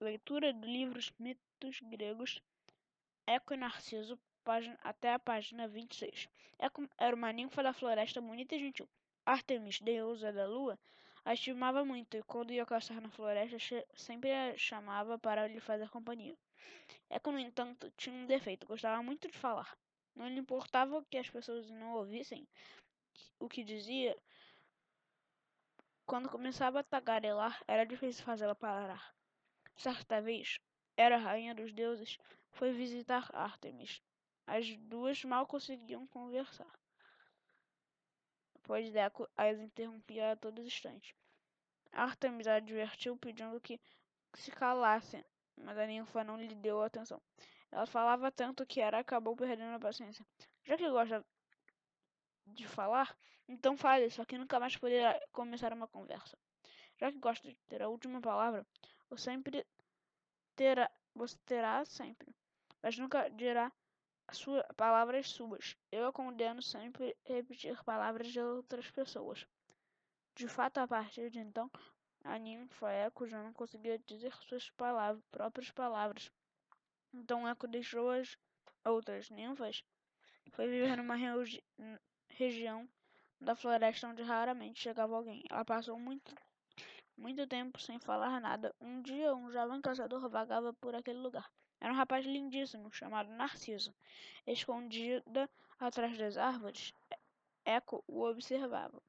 Leitura do livro Mitos Gregos, Eco e Narciso, página, até a página 26. Eco era uma ninfa da floresta bonita e gentil. Artemis, deusa da lua, a estimava muito e quando ia caçar na floresta sempre a chamava para lhe fazer companhia. Eco, no entanto, tinha um defeito, gostava muito de falar. Não lhe importava que as pessoas não ouvissem o que dizia. Quando começava a tagarelar, era difícil fazê-la parar. Certa vez, era rainha dos deuses, foi visitar Artemis. As duas mal conseguiam conversar, pois Deco as interrompia a todo instante. Artemis a advertiu pedindo que se calassem, mas a ninfa não lhe deu atenção. Ela falava tanto que Hera acabou perdendo a paciência. Já que gosta de falar, então fale, só que nunca mais poderá começar uma conversa. Já que gosta de ter a última palavra, você sempre terá, você terá sempre, mas nunca dirá sua, palavras suas. Eu a condeno sempre repetir palavras de outras pessoas. De fato, a partir de então, a ninfa Eco já não conseguia dizer suas palavras, próprias palavras. Então Eco deixou as outras ninfas foi viver numa regi região da floresta onde raramente chegava alguém. Ela passou muito muito tempo sem falar nada. Um dia, um jovem caçador vagava por aquele lugar. Era um rapaz lindíssimo, chamado Narciso. Escondida atrás das árvores, Eco o observava.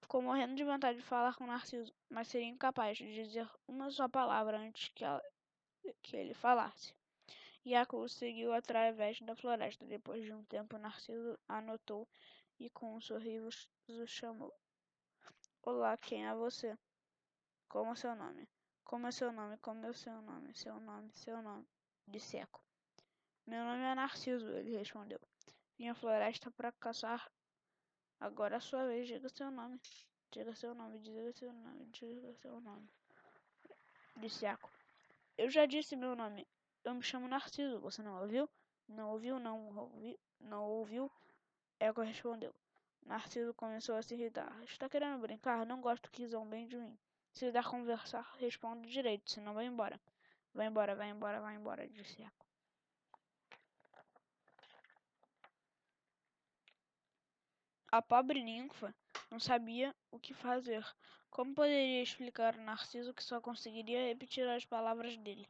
Ficou morrendo de vontade de falar com Narciso, mas seria incapaz de dizer uma só palavra antes que, ela, que ele falasse. Eco o seguiu através da floresta. Depois de um tempo, Narciso anotou e com um sorriso chamou. Olá, quem é você? Como é seu nome? Como é seu nome? Como é seu nome? Seu nome, seu nome. Disse Eco. Meu nome é Narciso, ele respondeu. À floresta para caçar. Agora é a sua vez, diga seu nome. Diga seu nome, diga seu nome, diga seu nome. Disse Eco. Eu já disse meu nome. Eu me chamo Narciso, você não ouviu? Não ouviu, não ouviu, não ouviu? Eco respondeu. Narciso começou a se irritar. Está querendo brincar? Não gosto que zombem de mim. Se der conversar, responde direito, senão vai embora. Vai embora, vai embora, vai embora, disse Eco. A pobre ninfa não sabia o que fazer. Como poderia explicar a Narciso que só conseguiria repetir as palavras dele?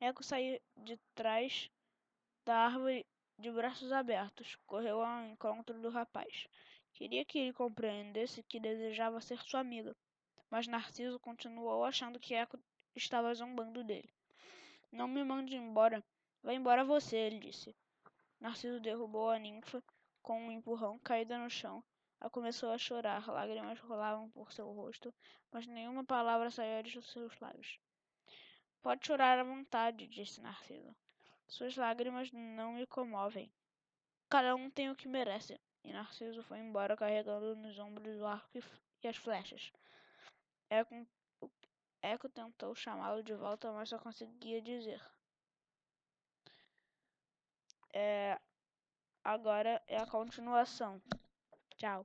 Eco saiu de trás da árvore de braços abertos. Correu ao encontro do rapaz. Queria que ele compreendesse que desejava ser sua amiga mas Narciso continuou achando que Eco estava zombando dele. Não me mande embora. Vá embora você, ele disse. Narciso derrubou a ninfa com um empurrão, caída no chão. Ela começou a chorar, lágrimas rolavam por seu rosto, mas nenhuma palavra saía de seus lábios. Pode chorar à vontade, disse Narciso. Suas lágrimas não me comovem. Cada um tem o que merece. E Narciso foi embora carregando nos ombros o arco e as flechas. Eco, Eco tentou chamá-lo de volta, mas só conseguia dizer. É, agora é a continuação. Tchau.